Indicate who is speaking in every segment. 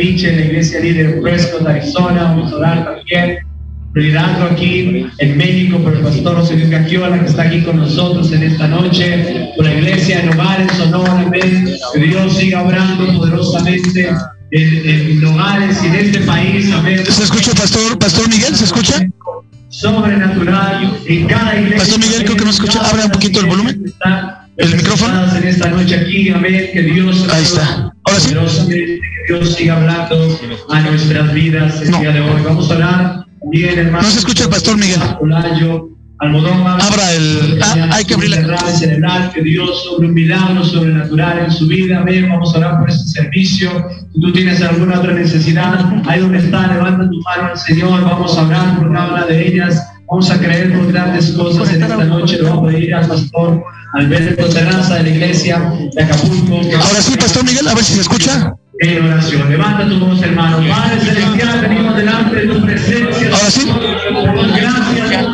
Speaker 1: En
Speaker 2: la iglesia
Speaker 3: líder de Prescott, Arizona. Vamos a orar también liderazgo aquí en México por el pastor José Luis Gagiola que está aquí con nosotros en esta noche, por la iglesia de Nogales, Sonora, amén. Que Dios siga obrando poderosamente en, en Nogales y en este país, amén.
Speaker 2: ¿Se escucha, Pastor, Pastor Miguel? ¿Se escucha?
Speaker 3: Sobrenatural en cada iglesia.
Speaker 2: Pastor Miguel, creo que no escucha. Abra un poquito el volumen. ¿El micrófono?
Speaker 3: En esta noche aquí, amén. Que Dios.
Speaker 2: Ahí está. Ahora sí.
Speaker 3: Que Dios siga hablando a nuestras vidas el
Speaker 2: No.
Speaker 3: día de hoy. Vamos a orar. Bien, hermano.
Speaker 2: No se escucha el Pastor Miguel.
Speaker 3: Olayo, Almodón
Speaker 2: Abra el- ah, hay que abrir la-
Speaker 3: cerebral, que Dios sobre un milagro sobrenatural en su vida. Vamos a orar por este servicio. Si tú tienes alguna otra necesidad, ahí donde está, levanta tu mano al Señor. Vamos a orar por cada una de ellas. Vamos a creer por grandes cosas en esta noche. Le vamos a pedir al pastor Alberto Terraza de la iglesia de Acapulco.
Speaker 2: Ahora sí, Pastor Miguel, a ver si se escucha.
Speaker 3: en oración. Levanta tu voz, hermano. Padre Celestial, venimos delante de tu presencia.
Speaker 2: Ahora sí.
Speaker 3: Gracias.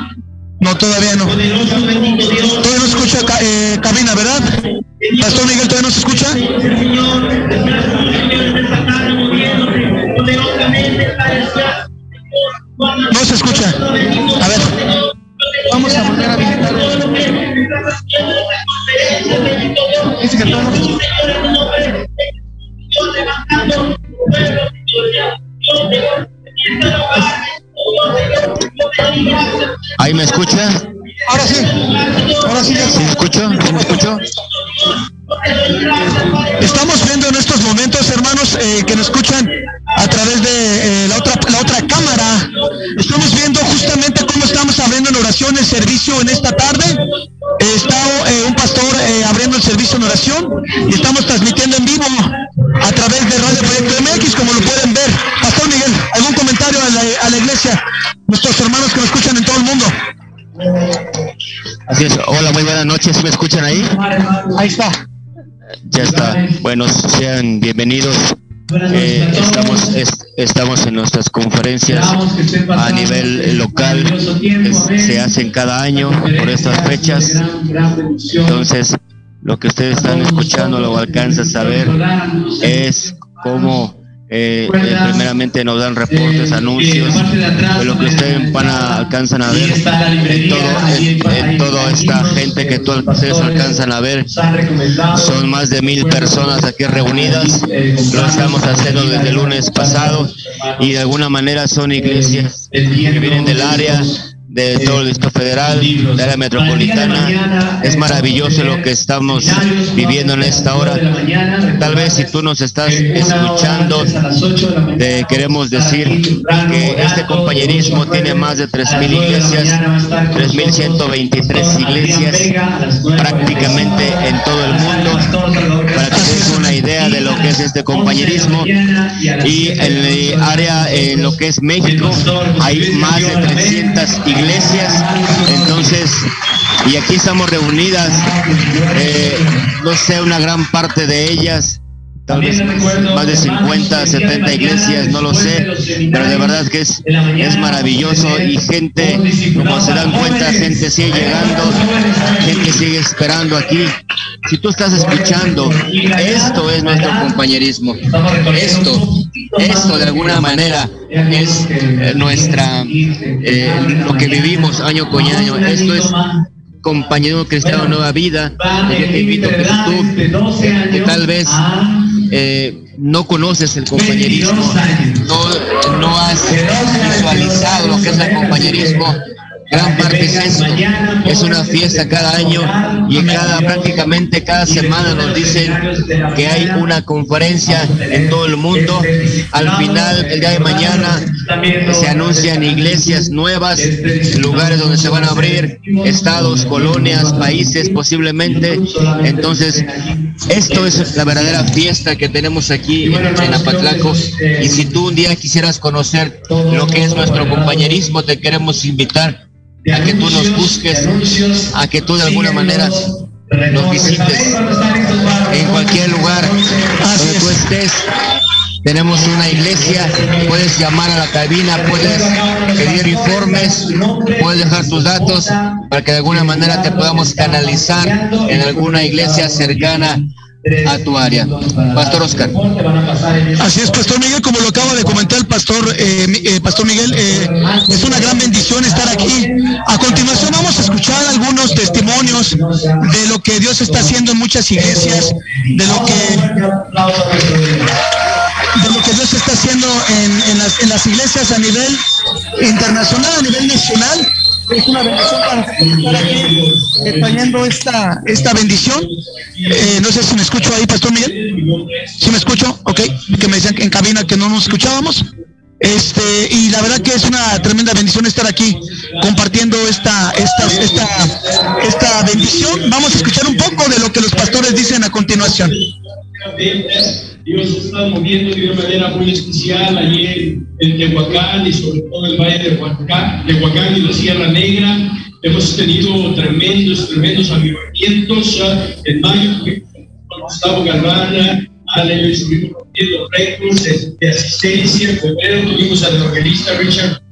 Speaker 2: No, todavía no. Todavía no se escucha eh, cabina, ¿verdad? Pastor Miguel, ¿todavía no se escucha? No se escucha. A ver. Vamos a volver a visitar. Dice que todos.
Speaker 4: ¿Ahí me escucha?
Speaker 2: Ahora sí. Ahora sí, ya
Speaker 4: ¿Sí me escucho? ¿Sí me escucho?
Speaker 2: Estamos viendo en estos momentos, hermanos, eh, que nos escuchan a través de eh, la, otra, la otra cámara. Estamos viendo justamente estamos abriendo en oración el servicio en esta tarde. Está eh, un pastor eh, abriendo el servicio en oración y estamos transmitiendo en vivo a través de Radio Proyecto MX, como lo pueden ver. Pastor Miguel, ¿algún comentario a la, a la iglesia? Nuestros hermanos que nos escuchan en todo el mundo.
Speaker 4: Así es. Hola, muy buenas noches. ¿Sí ¿Me escuchan ahí?
Speaker 2: Ahí está.
Speaker 4: Ya está. Bueno, sean bienvenidos. Eh, estamos, es- estamos en nuestras conferencias a nivel local. Es- se hacen cada año por estas fechas. Entonces, lo que ustedes están escuchando, lo alcanzan a saber, es cómo eh, eh, primeramente nos dan reportes,
Speaker 3: Eh,
Speaker 4: anuncios,
Speaker 3: en parte de
Speaker 4: lo que ustedes van a, alcanzan a ver,
Speaker 3: librería,
Speaker 4: todo, en, en toda esta gente que
Speaker 3: eh,
Speaker 4: tú-
Speaker 3: los
Speaker 4: ustedes alcanzan a ver. Son más de mil personas aquí reunidas. Lo estamos haciendo desde el lunes pasado y de alguna manera son iglesias que vienen del área, de todo el Distrito Federal, de la metropolitana. Es maravilloso lo que estamos viviendo en esta hora. Tal vez si tú nos estás escuchando, te queremos decir que este compañerismo tiene más de 3.000 iglesias, 3.123 iglesias prácticamente en todo el mundo, para que tengas una idea de lo que es este compañerismo. Y en el área, en lo que es México, hay más de 300 iglesias. Entonces, y aquí estamos reunidas, eh, no sé, una gran parte de ellas, tal vez más de 50, 70 iglesias, no lo sé, pero de verdad que es, es maravilloso y gente, como se dan cuenta, gente sigue llegando, gente sigue esperando aquí. Si tú estás escuchando, esto es nuestro compañerismo, esto, esto de alguna manera es eh, nuestra, eh, lo que vivimos año con año, esto es compañerismo cristiano nueva vida, yo te invito a que tú, que tal vez eh, no conoces el compañerismo, no, no has visualizado lo que es el compañerismo, gran parte es esto, es una fiesta cada año y cada prácticamente cada semana nos dicen que hay una conferencia en todo el mundo. Al final, el día de mañana, se anuncian iglesias nuevas, lugares donde se van a abrir, estados, colonias, países posiblemente. Entonces, esto es la verdadera fiesta que tenemos aquí en Apatlaco. Y si tú un día quisieras conocer lo que es nuestro compañerismo, te queremos invitar a que tú nos busques, a que tú de alguna manera nos visites en cualquier lugar donde tú estés. Tenemos una iglesia, puedes llamar a la cabina, puedes pedir informes, puedes dejar tus datos para que de alguna manera te podamos canalizar en alguna iglesia cercana a tu área. Pastor Oscar.
Speaker 2: Así es, Pastor Miguel, como lo acaba de comentar el Pastor, eh, eh, Pastor Miguel, eh, es una gran bendición estar aquí. A continuación vamos a escuchar algunos testimonios de lo que Dios está haciendo en muchas iglesias, de lo que de lo que Dios está haciendo en, en las, en las iglesias a nivel internacional, a nivel nacional. Es una bendición para aquí eh, trayendo esta, esta bendición. Eh, no sé si me escucho ahí, Pastor Miguel. ¿Sí me escucho? Ok, que me decían en cabina que no nos escuchábamos. Este, y la verdad que es una tremenda bendición estar aquí compartiendo esta, esta, esta, esta bendición. Vamos a escuchar un poco de lo que los pastores dicen a continuación.
Speaker 5: Dios se está moviendo de una manera muy especial allí en Tehuacán y sobre todo el valle de Huacán, y la Sierra Negra. Hemos tenido tremendos, tremendos avivamientos. ah, En mayo con Gustavo Galván, Ale, yo estuvimos rompiendo récords de, de asistencia. En febrero tuvimos al evangelista Richard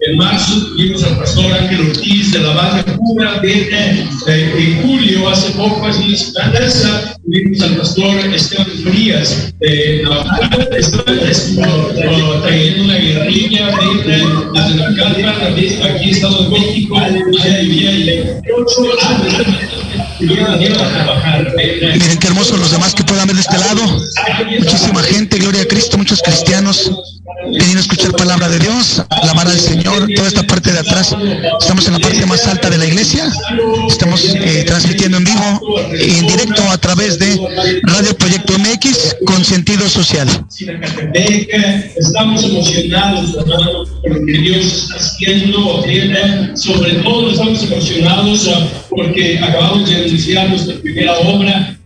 Speaker 5: En marzo tuvimos al pastor Ángel Ortiz de la banda Cuba Verde. En julio, hace poco, semanas, ah, tuvimos al pastor Esteban Frías trayendo una guerrilla verde desde la calma aquí Estado de México. Vivía ocho años.
Speaker 2: Miren qué hermosos los demás que puedan ver de este lado. Muchísima gente, gloria a Cristo, muchos cristianos queriendo escuchar palabra de Dios, alabar al Señor, toda esta parte de atrás. Estamos en la parte más alta de la iglesia. Estamos eh, transmitiendo en vivo y en directo a través de Radio Proyecto MX con sentido social.
Speaker 5: Estamos emocionados hermano, Dios está haciendo, sobre todo estamos emocionados ah, porque acabamos de anunciar nuestra primera obra,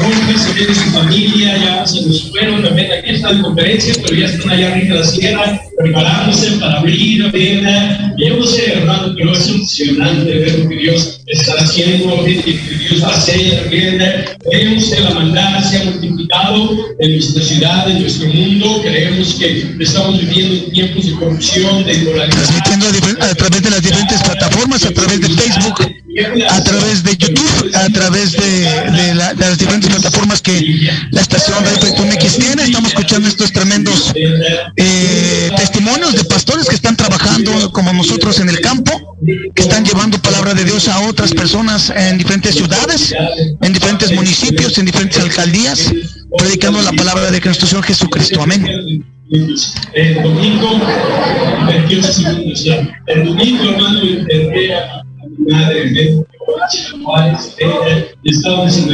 Speaker 5: Rojas, ¿verdad? su familia ya se nos fueron, ¿verdad? aquí esta conferencia, pero ya están allá arriba de la sierra preparándose para abrir la venda. Y yo no sé, hermano, pero es emocionante ver lo que Dios está haciendo, que Dios hacer también. Vemos que la maldad se ha multiplicado en nuestra ciudad, en nuestro mundo. Creemos que estamos viviendo tiempos de corrupción, de inmoralidad.
Speaker 2: A través de las diferentes plataformas, a través de YouTube, a través de, la- de las diferentes plataformas que la estación Radio Proyecto MX tiene. Estamos escuchando estos tremendos eh, testimonios de pastores que están trabajando como nosotros en el campo, que están llevando palabra de Dios a otras personas en diferentes ciudades, en diferentes municipios, en diferentes alcaldías, predicando la palabra de nuestro Señor Jesucristo. Amén.
Speaker 5: El domingo, 28 segundos ya. El domingo, hermano, madre a Juárez, ella, y estábamos en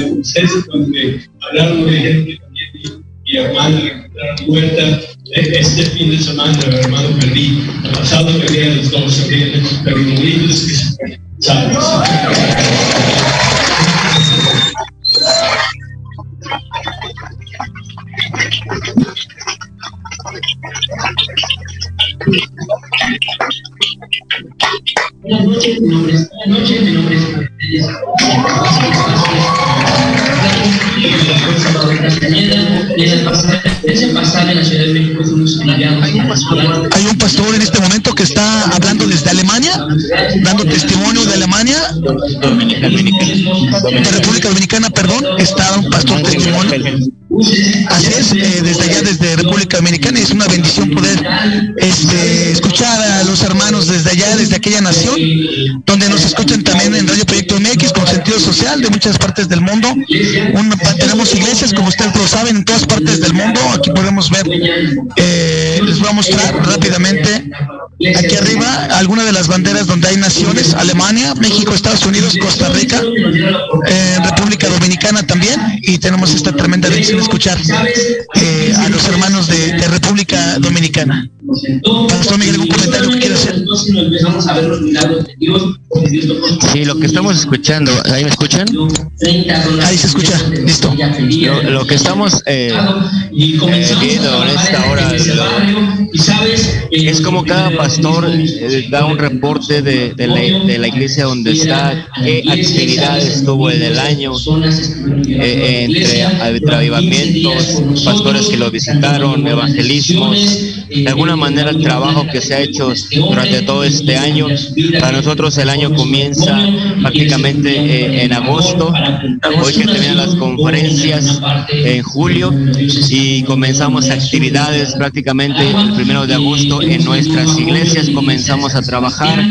Speaker 5: donde hablaron de gente también mi, la encontraron muerta. Este fin de semana, hermano, perdí, el pasado perdí a los dos, que ¿sabes?
Speaker 6: Buenas noches, mi nombre es, buenas noches, mi nombre es.
Speaker 2: Hay un pastor en este momento que está hablando desde Alemania, dando testimonio de Alemania, de República Dominicana, perdón, está un pastor testimonio. Así es, eh, desde allá, desde República Dominicana, y es una bendición poder este, escuchar a los hermanos desde allá, desde aquella nación, donde nos escuchan también en Radio Proyecto MX con sentido social de muchas partes del mundo. Un- tenemos iglesias, como ustedes lo saben, en todas partes del mundo. Aquí podemos ver, eh, les voy a mostrar rápidamente aquí arriba algunas de las banderas donde hay naciones, Alemania, México, Estados Unidos, Costa Rica, eh, República Dominicana también, y tenemos esta tremenda bendición de escuchar eh, a los hermanos de, República Dominicana. Pastor Miguel, ¿algún comentario que quiera hacer?
Speaker 6: Nos empezamos a ver los milagros de Dios, porque Dios
Speaker 4: Sí, lo que estamos escuchando, ¿ahí me escuchan?
Speaker 6: 30 dólares.
Speaker 2: Ahí se escucha, listo.
Speaker 4: Lo, lo que estamos eh,
Speaker 6: y
Speaker 4: eh, viendo en esta hora lo-
Speaker 6: eh,
Speaker 4: es como cada pastor eh, da un reporte de, de la, de la iglesia donde está, qué actividades tuvo en el año, eh, entre, entre avivamientos, pastores que lo visitaron, evangelismos, de alguna manera el trabajo que se ha hecho durante todo este año. Para nosotros el año comienza prácticamente eh, en agosto, hoy que terminan las conferencias en julio y comenzamos actividades prácticamente el primero de agosto en nuestras iglesias, comenzamos a trabajar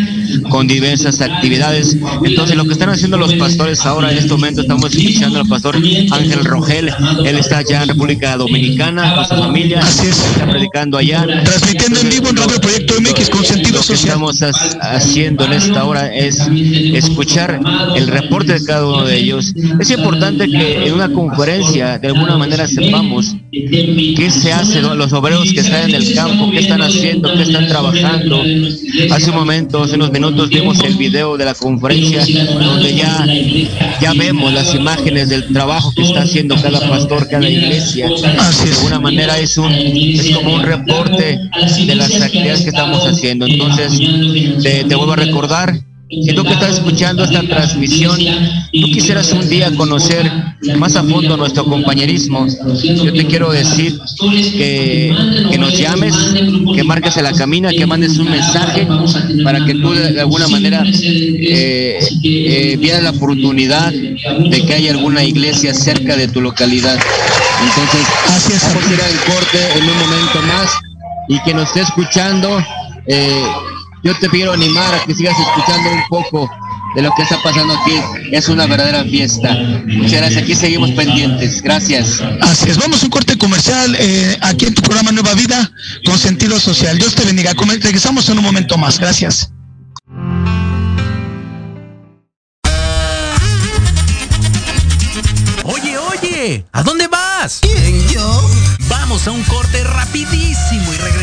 Speaker 4: con diversas actividades. Entonces lo que están haciendo los pastores ahora en este momento, estamos escuchando al pastor Ángel Rogel, él está allá en República Dominicana con su familia,
Speaker 2: Así es.
Speaker 4: está predicando allá.
Speaker 2: Transmitiendo en vivo en Radio Proyecto MX con sentido
Speaker 4: Lo que
Speaker 2: social.
Speaker 4: estamos ha- haciendo en esta hora es escuchar el reporte de cada uno de ellos. Es importante que en una conferencia de alguna manera sepamos qué se hace, ¿no? los obreros que están en el campo, qué están haciendo, qué están trabajando. Hace un momento, hace unos minutos vimos el video de la conferencia donde ya, ya vemos las imágenes del trabajo que está haciendo cada pastor, cada iglesia. De alguna manera es un es como un reporte de las actividades que estamos haciendo. Entonces, te, te vuelvo a recordar, si tú que estás escuchando esta transmisión, tú quisieras un día conocer más a fondo nuestro compañerismo, yo te quiero decir que, que nos llames, que marques a la camina, que mandes un mensaje para que tú de alguna manera eh, eh, vieras la oportunidad de que haya alguna iglesia cerca de tu localidad. Entonces. Vamos a ir al corte en un momento más y que nos esté escuchando. eh, yo te quiero animar a que sigas escuchando un poco de lo que está pasando aquí. Es una verdadera fiesta. Muchas gracias. Aquí seguimos pendientes. Gracias.
Speaker 2: Así es, vamos a un corte comercial eh, aquí en tu programa Nueva Vida con sentido social. Dios te bendiga. Regresamos en un momento más. Gracias.
Speaker 7: Oye, oye, ¿a dónde vas? ¿Quién, yo? Vamos a un corte y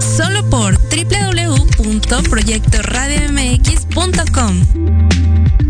Speaker 8: Solo por www.proyectoradiomx.com.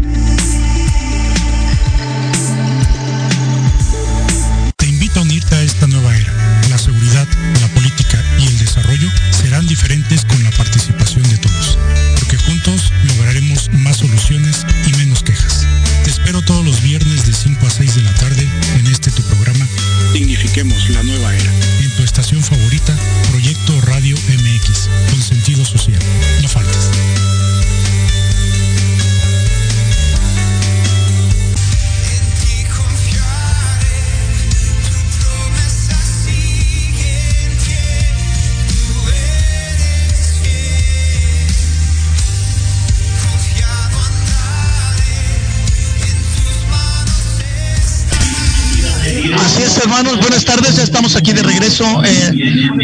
Speaker 2: eh,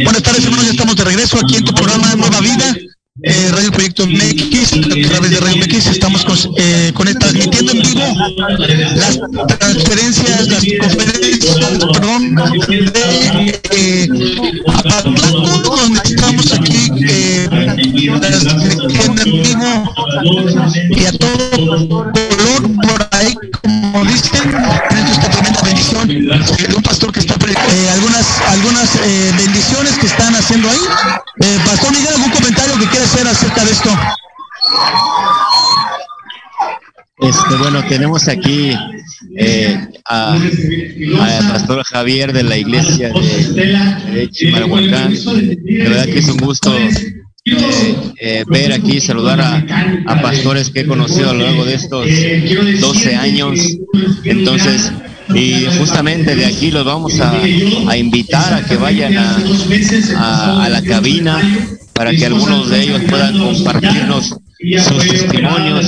Speaker 2: buenas tardes, hermanos, ya estamos de regreso aquí en tu programa Nueva Vida, eh, Radio Proyecto MX, a través de Radio MX, estamos con, eh, con- transmitiendo en vivo las transferencias, las conferencias, perdón, de eh, donde estamos aquí eh, transmitiendo en vivo y a todo color por ahí, como dicen, tenemos esta tremenda bendición de un pastor que está algunas eh, bendiciones que están haciendo ahí. Eh, pastor Miguel, ¿algún comentario que quiera hacer acerca de esto?
Speaker 4: Este, bueno, tenemos aquí eh, a, a Pastor Javier de la iglesia de, de Chimalhuacán. De verdad que es un gusto eh, eh, ver aquí, saludar a, a pastores que he conocido a lo largo de estos 12 años. Entonces, y justamente de aquí los vamos a, a invitar a que vayan a, a- la cabina para que algunos de ellos puedan compartirnos sus testimonios,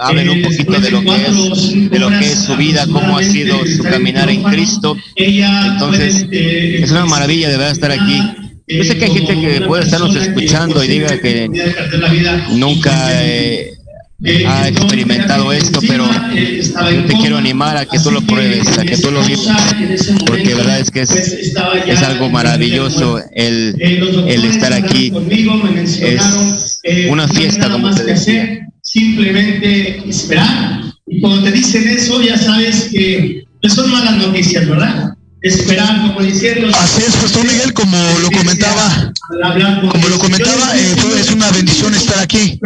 Speaker 4: hablen un poquito de lo que es, de lo que es su vida, cómo ha sido su caminar en Cristo. Entonces, es una maravilla de verdad estar aquí. Yo sé que hay gente que puede estarnos escuchando y diga que nunca eh, ha experimentado esto, pero yo te quiero animar a que tú lo pruebes, a que tú lo vivas, porque verdad es que es, es algo maravilloso el, el estar aquí. Es una fiesta, como te decía.
Speaker 9: Simplemente esperar. Y cuando te dicen eso, ya sabes que no son malas noticias, ¿verdad? Esperar, como diciendo.
Speaker 2: Así es, Pastor Miguel, como lo comentaba, como lo comentaba, eh, es una bendición estar aquí,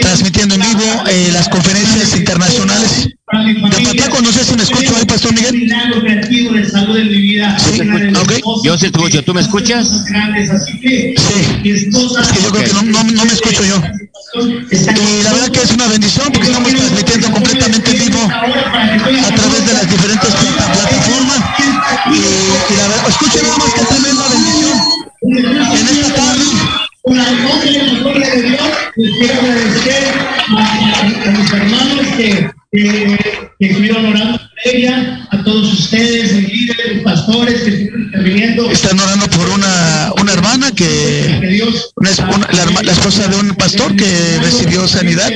Speaker 2: transmitiendo en vivo eh, las conferencias internacionales de Apatlaco. No sé si me escucho ahí, Pastor Miguel.
Speaker 9: vida.
Speaker 4: Yo sí escucho, ¿tú me escuchas?
Speaker 2: Es que yo creo que no, no, no me escucho yo. Y la verdad que es una bendición porque estamos transmitiendo completamente en vivo a través de las diferentes plata- plataformas. Y, la verdad, escuchen nada más que tremenda bendición en esta tarde.
Speaker 9: Por la gloria de Dios, les quiero agradecer a, mis hermanos que, que, que estuvieron orando por ella, a todos ustedes, mis líderes, pastores que estuvieron interviniendo.
Speaker 2: Una una- la, esposa de un pastor que recibió sanidad.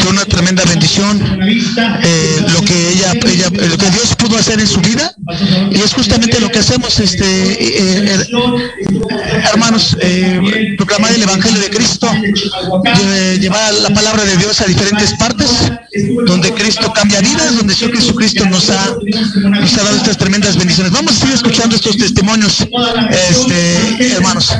Speaker 2: Fue una tremenda bendición. eh, lo que ella, ella, lo que Dios pudo hacer en su vida y es justamente lo que hacemos, este, eh, eh, hermanos, proclamar el Evangelio de Cristo, lle- llevar la palabra de Dios a diferentes partes, donde Cristo cambia vidas, donde Señor Jesucristo nos ha, nos ha dado estas tremendas bendiciones. Vamos a seguir escuchando estos testimonios, este, hermanos.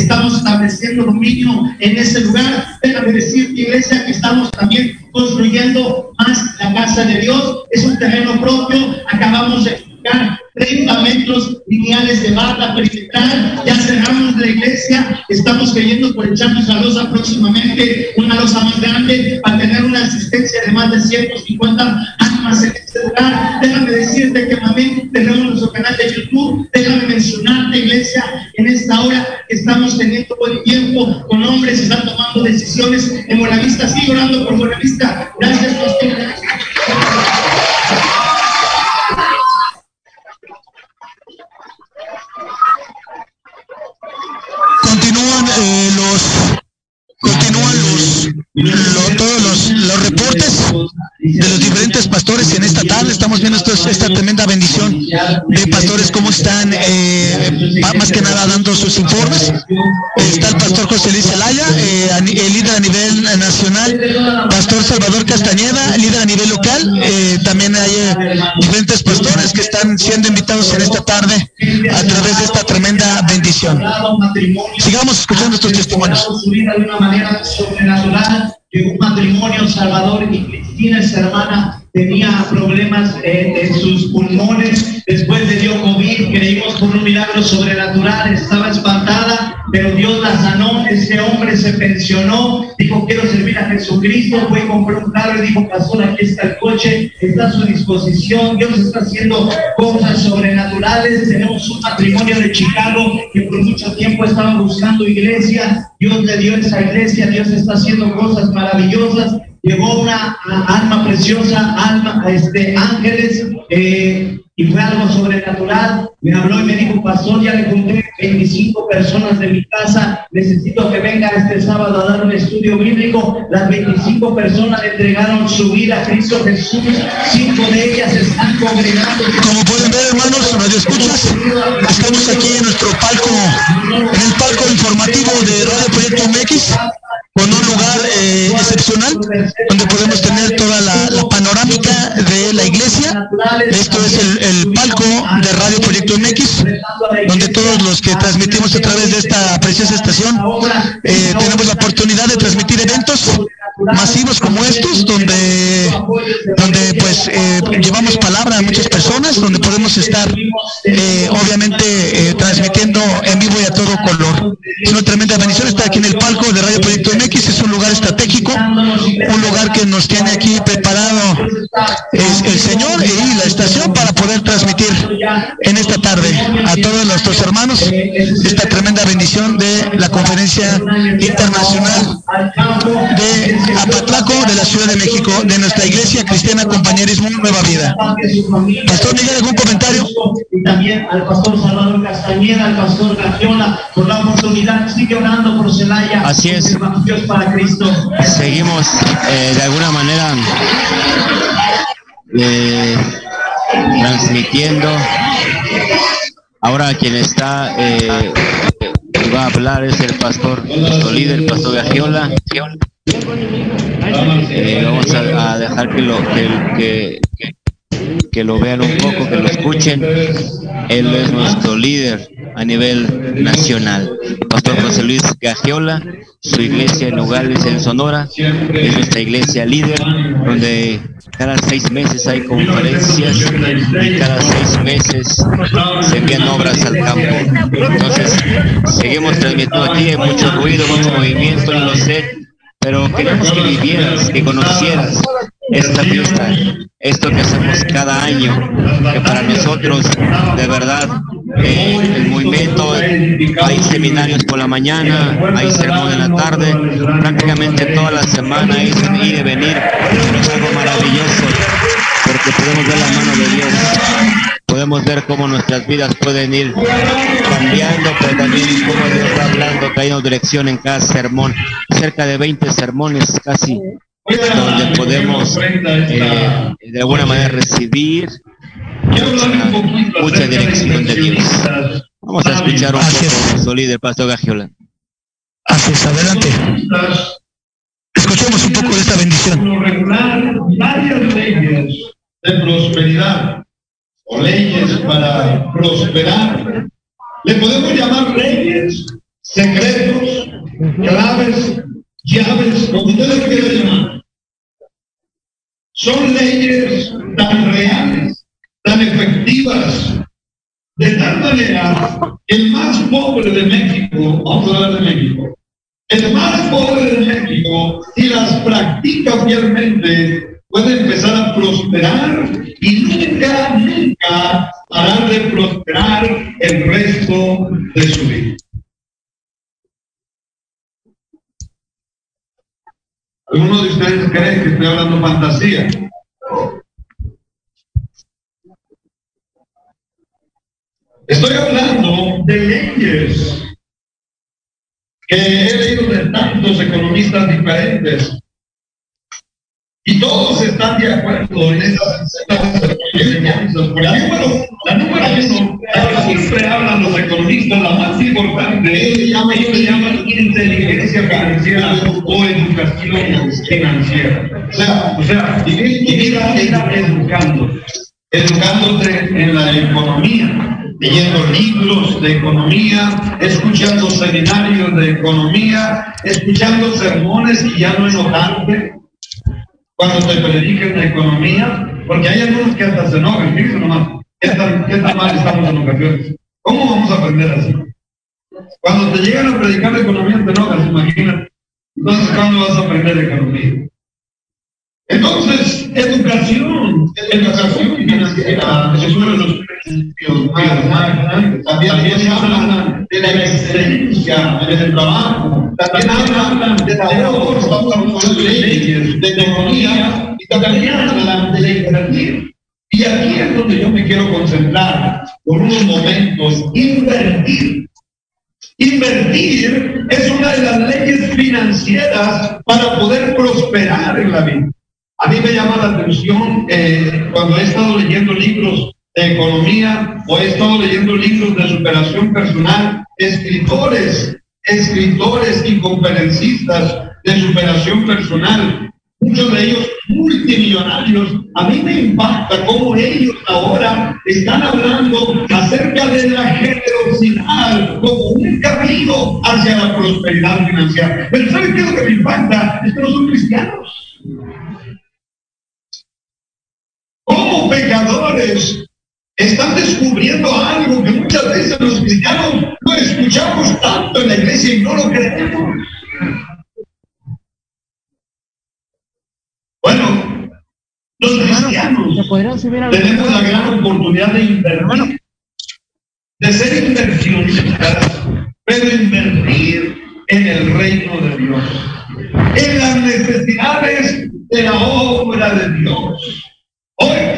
Speaker 9: Estamos estableciendo dominio en ese lugar. Déjame decirte, iglesia, que estamos también construyendo más la casa de Dios. Es un terreno propio. Acabamos de edificar 30 metros lineales de barra perimetral. Ya cerramos la iglesia. Estamos creyendo por echarnos a losa próximamente, una losa más grande, para tener una asistencia de más de 150 almas en este lugar. Déjame decirte que también tenemos nuestro canal de YouTube. Déjame mencionarte, en esta hora estamos teniendo buen tiempo con hombres que están tomando decisiones en Buenavista. Sigue orando por Buenavista. Gracias, pastor.
Speaker 2: continúan eh, los continúan los, lo- todos los, los reportes de los diferentes pastores en esta tarde. Estamos viendo estos- esta tremenda bendición de pastores cómo están eh, más que nada dando sus informes. Está el pastor José Luis Zelaya eh, el líder a nivel nacional pastor Salvador Castañeda líder a nivel local eh, también hay eh, diferentes pastores que están siendo invitados en esta tarde a través de esta tremenda bendición. Sigamos escuchando estos testimonios
Speaker 9: de un matrimonio Salvador y Cristina, esa hermana, tenía problemas eh, en sus pulmones. Después le dio COVID, creímos por un milagro sobrenatural, estaba espantada, pero Dios la sanó. Ese hombre se pensionó, dijo: Quiero servir a Jesucristo. Fue y compró un carro y dijo: Pastor, aquí está el coche, está a su disposición. Dios está haciendo cosas sobrenaturales. Tenemos un matrimonio de Chicago que por mucho tiempo estaba buscando iglesia. Dios le dio esa iglesia, Dios está haciendo cosas maravillosas. Llegó una alma preciosa, alma, este, ángeles, eh, y fue algo sobrenatural. Me habló y me dijo, pastor, ya le conté 25 personas de mi casa, necesito que venga este sábado a dar un estudio bíblico. Las 25 personas entregaron su vida a Cristo Jesús, cinco de ellas están congregando.
Speaker 2: Como pueden ver, hermanos, radio escuchas, estamos aquí en nuestro palco, en el palco informativo de Radio Proyecto MX, con un lugar eh, excepcional, donde podemos tener toda la, la panorámica de la iglesia. Esto es el, el palco de Radio Proyecto MX, donde todos los que transmitimos a través de esta preciosa estación eh, tenemos la oportunidad de transmitir eventos masivos como estos, donde, donde pues eh, llevamos palabra a muchas personas, donde podemos estar eh, obviamente eh, transmitiendo en vivo y a todo color. Es una tremenda bendición estar aquí en el palco de Radio Proyecto MX, es un lugar estratégico, un lugar que nos tiene aquí preparado es el Señor y la estación para poder transmitir en esta tarde a todos nuestros hermanos esta tremenda bendición de la conferencia internacional de Apatlaco de la Ciudad de México, de nuestra iglesia cristiana Compañerismo Nueva Vida. Pastor Miguel, ¿algún comentario?
Speaker 9: Y también al pastor Salvador Castañeda, al pastor Gagiola, por la oportunidad. Sigue orando por Celaya.
Speaker 4: Así es.
Speaker 9: Dios para Cristo.
Speaker 4: Seguimos eh, de alguna manera eh, transmitiendo. Ahora quien está eh, va a hablar es el pastor, nuestro líder, el pastor Gagiola. Eh, vamos a, a dejar que lo que, que, que- lo vean un poco, que lo escuchen. Él es nuestro líder a nivel nacional. Pastor José Luis Gagiola, su iglesia en Nogales, en Sonora, es nuestra iglesia líder, donde cada seis meses hay conferencias y cada seis meses se envían obras al campo. Entonces, seguimos transmitiendo aquí, hay mucho ruido, mucho movimiento, yo lo sé, pero queremos que vivieras, que conocieras esta fiesta, esto que hacemos cada año, que para nosotros, de verdad, eh, el movimiento, hay seminarios por la mañana, hay sermón en la tarde, prácticamente toda la semana ir y venir, es algo maravilloso, porque podemos ver la mano de Dios, podemos ver cómo nuestras vidas pueden ir cambiando, pero también cómo Dios va hablando, trayendo dirección en cada sermón, cerca de 20 sermones casi, donde podemos eh, de alguna manera recibir mucha, mucha dirección de Dios. Vamos a escuchar un poco de su líder, Pastor Gagiola.
Speaker 2: Así es, adelante. Escuchemos un poco de esta bendición.
Speaker 10: Lo regular, varias leyes de prosperidad o leyes para prosperar. Le podemos llamar leyes, secretos, claves, llaves, como ustedes quieran llamar. Son leyes tan reales, tan efectivas, de tal manera que el más pobre de México, vamos a hablar de México, el más pobre de México, si las practica fielmente, puede empezar a prosperar y nunca, nunca parar de prosperar el resto de su vida. ¿Alguno de ustedes cree que estoy hablando fantasía? Estoy hablando de leyes que he leído de tantos economistas diferentes y todos están de acuerdo en esas enseñanzas. Porque la número, la uno, la que siempre hablan los economistas, la más importante, ellos llaman, inteligencia financiera o educación financiera. O sea, mira educando, educándote en la economía leyendo libros de economía, escuchando seminarios de economía, escuchando sermones y ya no enojarte cuando te prediquen de economía, porque hay algunos que hasta se enojan, fíjense nomás, ¿qué tan, mal estamos en ocasiones? ¿Cómo vamos a aprender así? Cuando te llegan a predicar economía te enojas, imagínate. Entonces, ¿cuándo vas a aprender economía? Entonces, educación, educación financiera es uno de los principios. También, de la excelencia en el trabajo. También hablan de la de de economía, y también la invertir. Y aquí es donde yo me quiero concentrar por unos momentos, invertir. Invertir es una de las leyes financieras para poder prosperar en la vida. A mí me llama la atención eh, cuando he estado leyendo libros de economía o he estado leyendo libros de superación personal, escritores, escritores y conferencistas de superación personal, muchos de ellos multimillonarios. A mí me impacta cómo ellos ahora están hablando acerca de la generosidad como un camino hacia la prosperidad financiera. Pero ¿saben qué lo que me impacta? Es que no son cristianos. Como pecadores están descubriendo algo que muchas veces los cristianos no escuchamos tanto en la iglesia y no lo creemos. Bueno, los cristianos tenemos la gran oportunidad de invertir, de ser inversionistas, pero invertir en el reino de Dios, en las necesidades de la obra de Dios.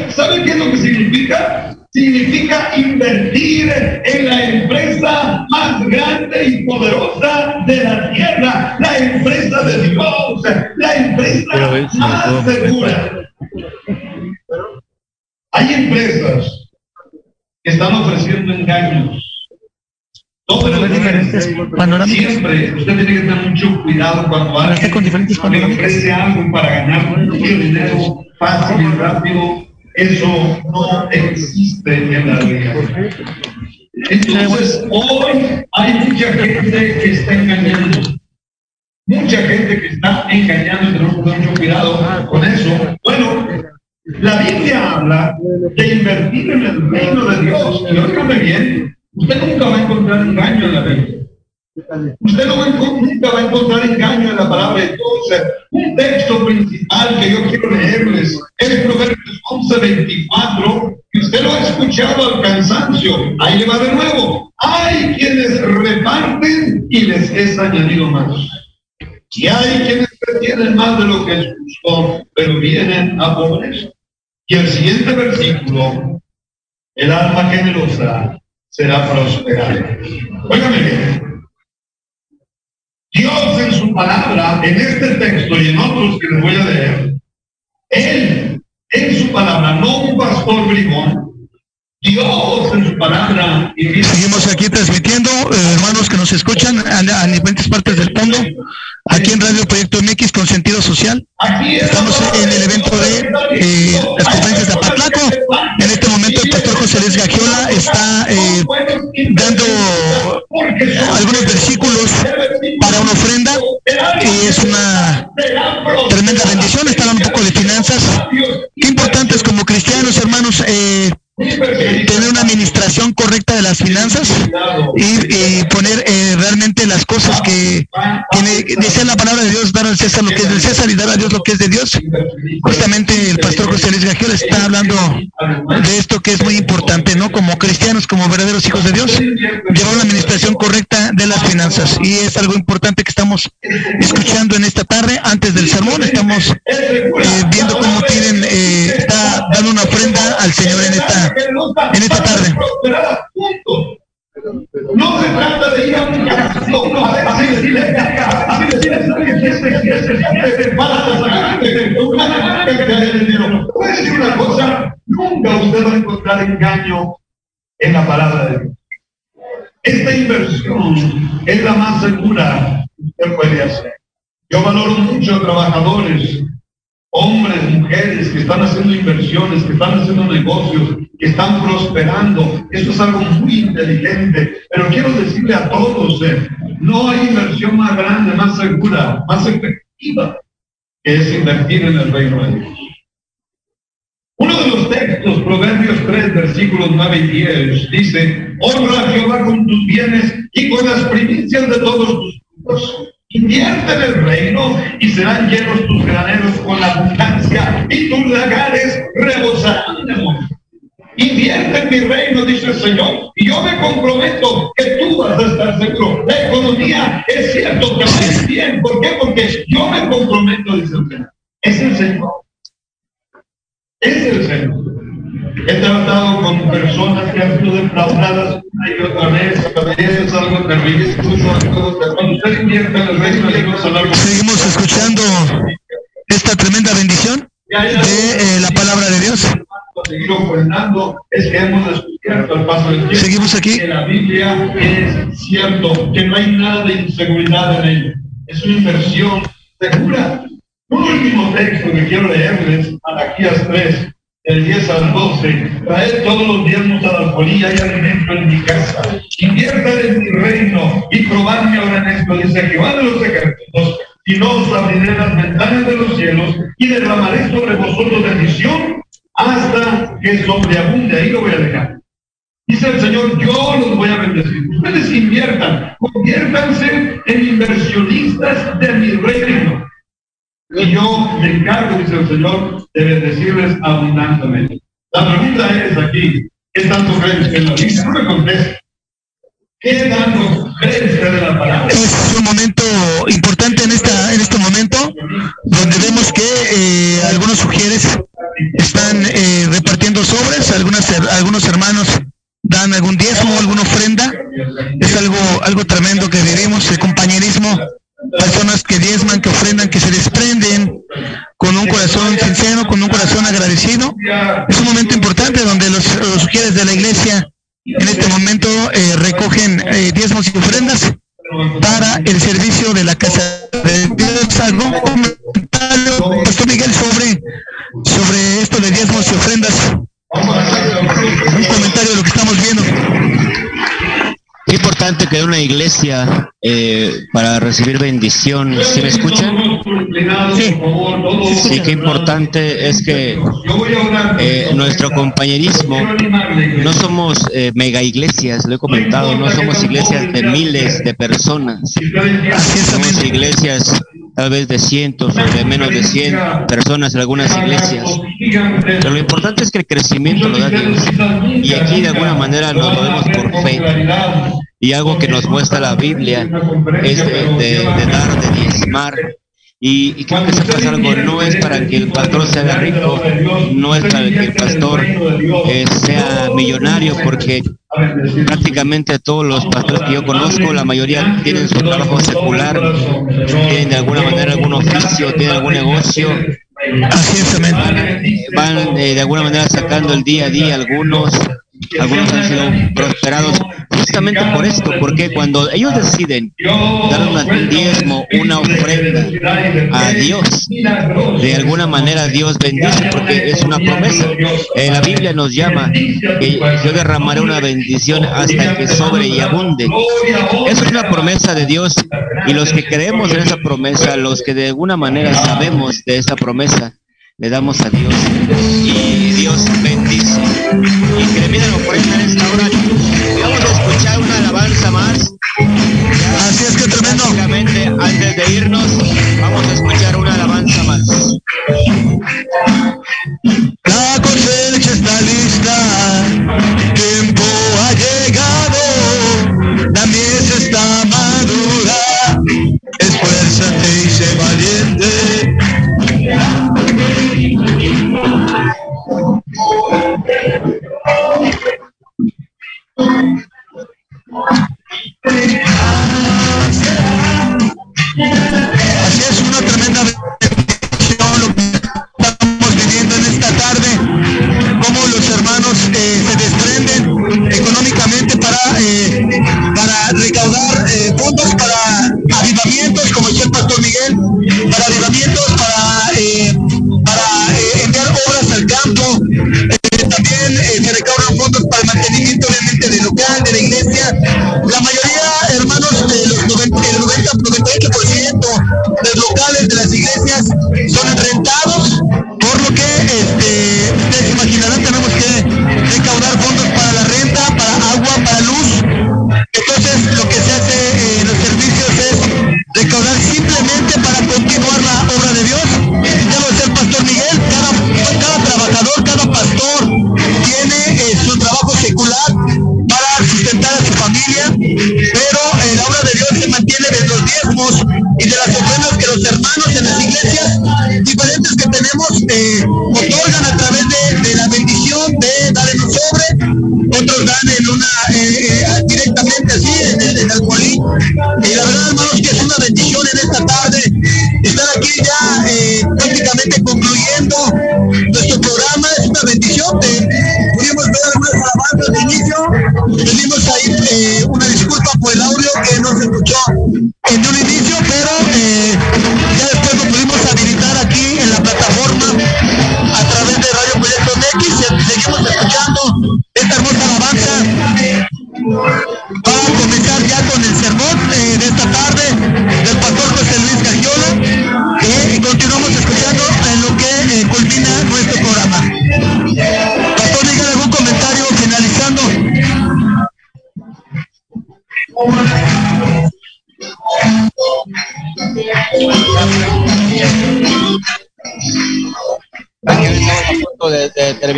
Speaker 10: ¿Saben qué es lo que significa? Significa invertir en la empresa más grande y poderosa de la tierra, la empresa de Dios, la empresa más segura. Hay empresas que están ofreciendo engaños. Diferentes Siempre usted tiene que tener mucho cuidado cuando alguien le ofrece algo para ganar mucho dinero fácil y rápido. Eso no existe en la vida. Entonces, hoy hay mucha gente que está engañando. Mucha gente que está engañando y tenemos que tener mucho cuidado con eso. Bueno, la Biblia habla de invertir en el reino de Dios. Y óigame bien, usted nunca va a encontrar engaño en la Biblia. Usted no va nunca va a encontrar engaño en la palabra Dios. Un texto principal que yo quiero leerles es Proverbios 11, 24, que usted lo ha escuchado al cansancio. Ahí le va de nuevo. Hay quienes reparten y les es añadido más. Y hay quienes retienen más de lo que es justo, pero vienen a pobreza. Y el siguiente versículo, el alma generosa será prosperada. Óigame bien. Dios en su palabra, en este texto y en otros que les voy a leer, Él en su palabra, no un pastor bribón,
Speaker 2: Seguimos aquí transmitiendo, eh, hermanos que nos escuchan a, diferentes partes del mundo, aquí en Radio Proyecto MX con sentido social. Estamos en el evento de eh, las conferencias de Apatlaco. En este momento el pastor José Luis Gagiola está eh, dando algunos versículos para una ofrenda y es una tremenda bendición. Está un poco de finanzas. Qué importante es como cristianos, hermanos, eh, tener una administración correcta de las finanzas y, poner eh, realmente las cosas que, que dice la palabra de Dios, dar al César lo que es del César y dar a Dios lo que es de Dios. Justamente el pastor José Luis Gagiola está hablando de esto que es muy importante, ¿no? Como cristianos, como verdaderos hijos de Dios, llevar una administración correcta de las finanzas. Y es algo importante que estamos escuchando en esta tarde, antes del sermón, estamos eh, viendo cómo tienen, eh, está dando una ofrenda al Señor en esta, en esta tarde.
Speaker 10: No se trata de ir a un casino, decirle, decirle, a decir una cosa, nunca usted va a encontrar engaño en la palabra de. Esta inversión es la más segura que puede hacer. Yo valoro mucho a trabajadores, hombres, mujeres que están haciendo inversiones, que están haciendo negocios, que están prosperando. Eso es algo muy inteligente. Pero quiero decirle a todos, eh, no hay inversión más grande, más segura, más efectiva que es invertir en el reino de Dios. Uno de los textos, Proverbios 3, versículos 9 y 10, dice, honra a Jehová con tus bienes y con las primicias de todos tus frutos. Invierte en el reino y serán llenos tus graneros con abundancia y tus lagares rebosarán de. Invierte en mi reino, dice el Señor, y yo me comprometo que tú vas a estar seguro. La economía es cierto que va a ir bien. ¿Por qué? Porque yo me comprometo, dice el Señor. Es el Señor. Es el Señor. He tratado con personas que han sido defraudadas una y otra vez, otra vez, es algo terrible, incluso. Cuando usted invierte en el reino de Dios,
Speaker 2: Seguimos escuchando esta tremenda bendición de eh, la palabra de Dios.
Speaker 10: seguir ofrendando es que hemos descubierto al paso del tiempo
Speaker 2: Seguimos aquí.
Speaker 10: que la Biblia es cierto, que no hay nada de inseguridad en ella. Es una inversión segura. Un último texto que quiero leerles, Malaquías 3, del 10 al 12. Traed todos los diezmos a la alfolía y alimento en mi casa. Invierta en mi reino y probadme ahora en esto, dice Jehová de los ejércitos. Y no os abriré las ventanas de los cielos y derramaré sobre vosotros bendición hasta que sobreabunde. Ahí lo voy a dejar. Dice el Señor, yo los voy a bendecir. Ustedes inviertan, conviértanse en inversionistas de mi reino. Y yo me encargo, dice el Señor, de bendecirles abundantemente. La pregunta es aquí, ¿qué tanto creen usted en la Biblia? No me conteste. ¿Qué tanto cree usted de la palabra?
Speaker 2: Es un momento importante en esta en este momento donde vemos que eh, algunos sugieres están eh, repartiendo sobres, algunas algunos hermanos dan algún diezmo, alguna ofrenda. Es algo algo tremendo que vivimos, el compañerismo, personas que diezman, que ofrendan, que se desprenden con un corazón sincero, con un corazón agradecido. Es un momento importante donde los, los sugieres de la iglesia en este momento eh, recogen eh, diezmos y ofrendas para el servicio de la casa de Dios. ¿Algún comentario, Pastor Miguel, sobre, sobre esto de diezmos y ofrendas? Un comentario de lo que estamos viendo.
Speaker 4: Qué importante que una iglesia eh, para recibir bendición. ¿Sí me escuchan?
Speaker 10: Sí.
Speaker 4: Sí, qué importante es que eh, nuestro compañerismo, no somos eh, mega iglesias, lo he comentado, no somos iglesias de miles de personas, somos iglesias tal vez de cientos o de menos de 100 personas en algunas iglesias. Pero lo importante es que el crecimiento lo da Dios. Y aquí de alguna manera nos lo vemos por fe. Y algo que nos muestra la Biblia es de, de- de dar, de diezmar. Y, y creo que sepas algo, no es para que el pastor se haga rico, no es para que el pastor eh, sea millonario, porque prácticamente todos los pastores que yo conozco, la mayoría tienen su trabajo secular, tienen de alguna manera algún oficio, tienen algún negocio,
Speaker 2: es, amén.
Speaker 4: van eh, de alguna manera sacando el día a día algunos algunos han sido prosperados justamente por esto, porque cuando ellos deciden dar un diezmo, una ofrenda a Dios, de alguna manera Dios bendice porque es una promesa. Eh, la Biblia nos llama que yo derramaré una bendición hasta que sobre y abunde. Eso es una promesa de Dios y los que creemos en esa promesa, los que de alguna manera sabemos de esa promesa, le damos a Dios y Dios bendice. Y que le ofrenda en esta hora. Y vamos a escuchar una alabanza más.
Speaker 2: Así es que tremendo.
Speaker 4: Antes de irnos,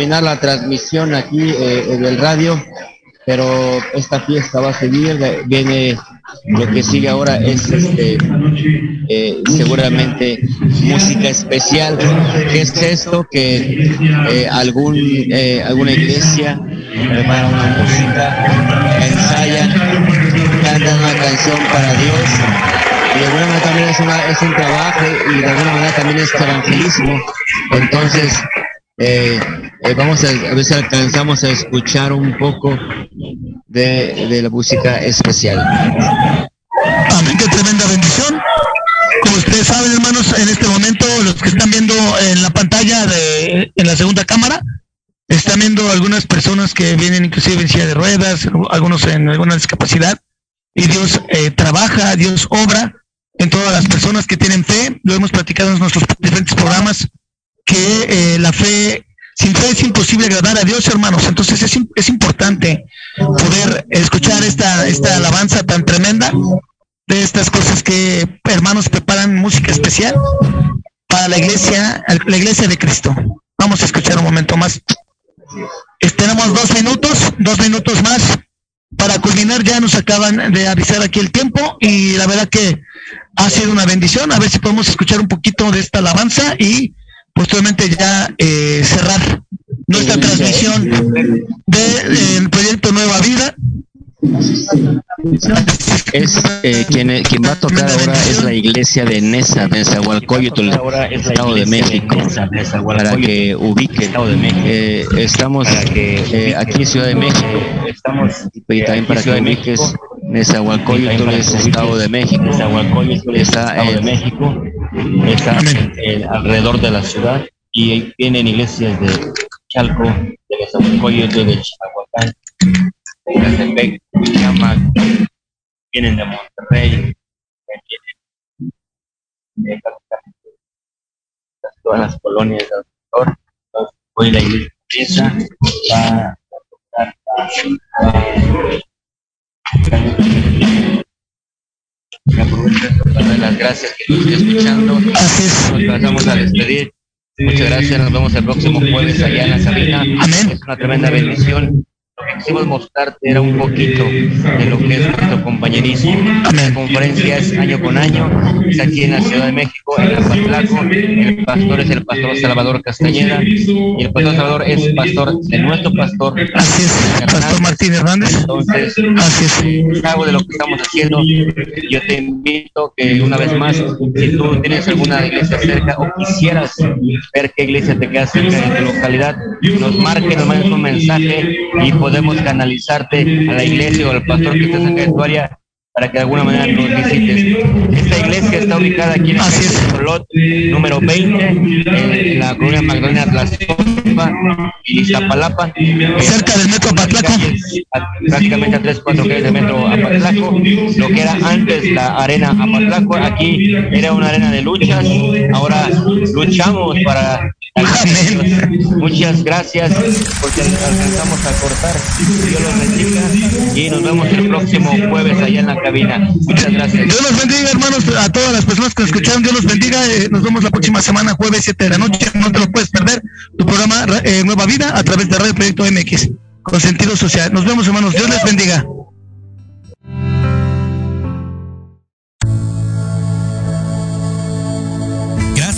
Speaker 4: terminar la transmisión aquí eh, del radio, pero esta fiesta va a seguir. de- Viene lo que sigue ahora es este, eh, seguramente música especial. ¿Qué es esto? Que eh, algún eh, alguna iglesia prepara una música, ensaya, canta una canción para Dios y de alguna manera también es, una, es un trabajo y de alguna manera también es evangelismo. Entonces, eh, eh, vamos a, a ver si alcanzamos a escuchar un poco de, de la música especial.
Speaker 2: Amén, qué tremenda bendición. Como ustedes saben, hermanos, en este momento los que están viendo en la pantalla de en la segunda cámara, están viendo algunas personas que vienen inclusive en silla de ruedas, algunos en alguna discapacidad, y Dios eh, trabaja, Dios obra en todas las personas que tienen fe. Lo hemos platicado en nuestros diferentes programas, que eh, la fe, sin fe es imposible agradar a Dios, hermanos. Entonces es, es importante poder escuchar esta, esta alabanza tan tremenda de estas cosas que hermanos preparan música especial para la iglesia, la iglesia de Cristo. Vamos a escuchar un momento más. Tenemos dos minutos, dos minutos más para culminar. Ya nos acaban de avisar aquí el tiempo y la verdad que ha sido una bendición. A ver si podemos escuchar un poquito de esta alabanza y posteriormente ya eh, cerrar nuestra transmisión del proyecto Nueva Vida.
Speaker 4: Es eh, quien, quien va a tocar ahora es la iglesia de Nesa, de Nezahualcóyotl, Estado de México, para que ubiquen. Eh, estamos eh, aquí en Ciudad de México, estamos y también para que ubiques Nezahualcóyotl es Estado de México, está en México, está alrededor de la ciudad y ahí vienen iglesias de Chalco, de Nezahualcóyotl, de Chihuahua, de Ecatepec, Huichamac, vienen de Monterrey, vienen de prácticamente todas las colonias de alrededor. Entonces, hoy la iglesia. Empieza, a tocar, las gracias que nos esté escuchando. Nos pasamos a despedir. Muchas gracias, nos vemos el próximo jueves allá en la Sabina. Es una tremenda bendición. Quisimos mostrarte era un poquito de lo que es nuestro compañerismo. La conferencia es año con año, es aquí en la Ciudad de México, en Apatlaco. El pastor es el pastor Salvador Castañeda y el pastor Salvador es pastor de nuestro pastor.
Speaker 2: Así es, Pastor Martín Hernández.
Speaker 4: Entonces, algo de lo que estamos haciendo. Yo te invito que una vez más, si tú tienes alguna iglesia cerca o quisieras ver qué iglesia te queda cerca de tu localidad, nos marque, nos mandes un mensaje y podemos canalizarte a la iglesia o al pastor que está cerca de tu área para que de alguna manera nos visites. Esta iglesia está ubicada aquí en el Solot, número 20, en la colonia Magdalena Tlazompa, y Iztapalapa.
Speaker 2: Cerca del metro Apatlaco.
Speaker 4: Prácticamente a 3, 4 calles del metro Apatlaco. Lo que era antes la arena Apatlaco, aquí era una arena de luchas. Ahora luchamos para Muchas gracias porque alcanzamos a cortar. Dios los bendiga y nos vemos el próximo jueves allá en la cabina. Muchas gracias.
Speaker 2: Dios los bendiga, hermanos, a todas las personas que escucharon. Dios los bendiga. Eh, nos vemos la próxima semana, jueves 7 de la noche. No te lo puedes perder. Tu programa eh, Nueva Vida a través de Radio Proyecto MX con sentido social. Nos vemos, hermanos. Dios les bendiga.